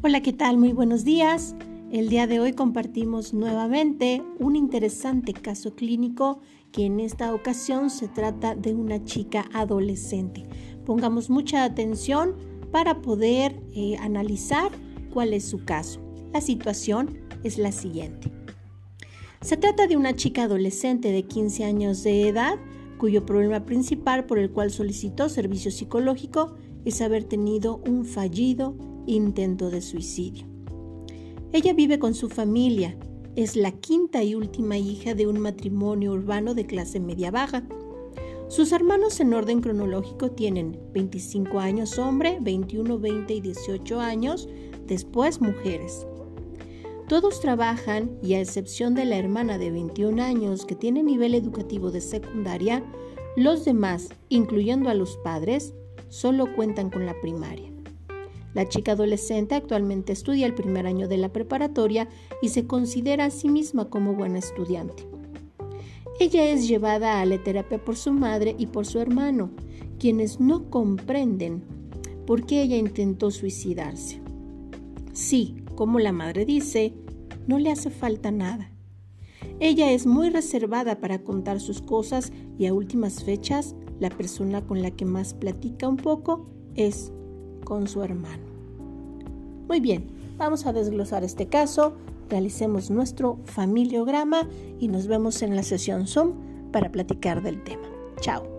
Hola, ¿qué tal? Muy buenos días. El día de hoy compartimos nuevamente un interesante caso clínico que en esta ocasión se trata de una chica adolescente. Pongamos mucha atención para poder eh, analizar cuál es su caso. La situación es la siguiente. Se trata de una chica adolescente de 15 años de edad cuyo problema principal por el cual solicitó servicio psicológico es haber tenido un fallido intento de suicidio. Ella vive con su familia, es la quinta y última hija de un matrimonio urbano de clase media baja. Sus hermanos en orden cronológico tienen 25 años hombre, 21, 20 y 18 años, después mujeres. Todos trabajan y a excepción de la hermana de 21 años que tiene nivel educativo de secundaria, los demás, incluyendo a los padres, solo cuentan con la primaria. La chica adolescente actualmente estudia el primer año de la preparatoria y se considera a sí misma como buena estudiante. Ella es llevada a la terapia por su madre y por su hermano, quienes no comprenden por qué ella intentó suicidarse. Sí, como la madre dice, no le hace falta nada. Ella es muy reservada para contar sus cosas y a últimas fechas la persona con la que más platica un poco es con su hermano. Muy bien, vamos a desglosar este caso, realicemos nuestro familiograma y nos vemos en la sesión Zoom para platicar del tema. Chao.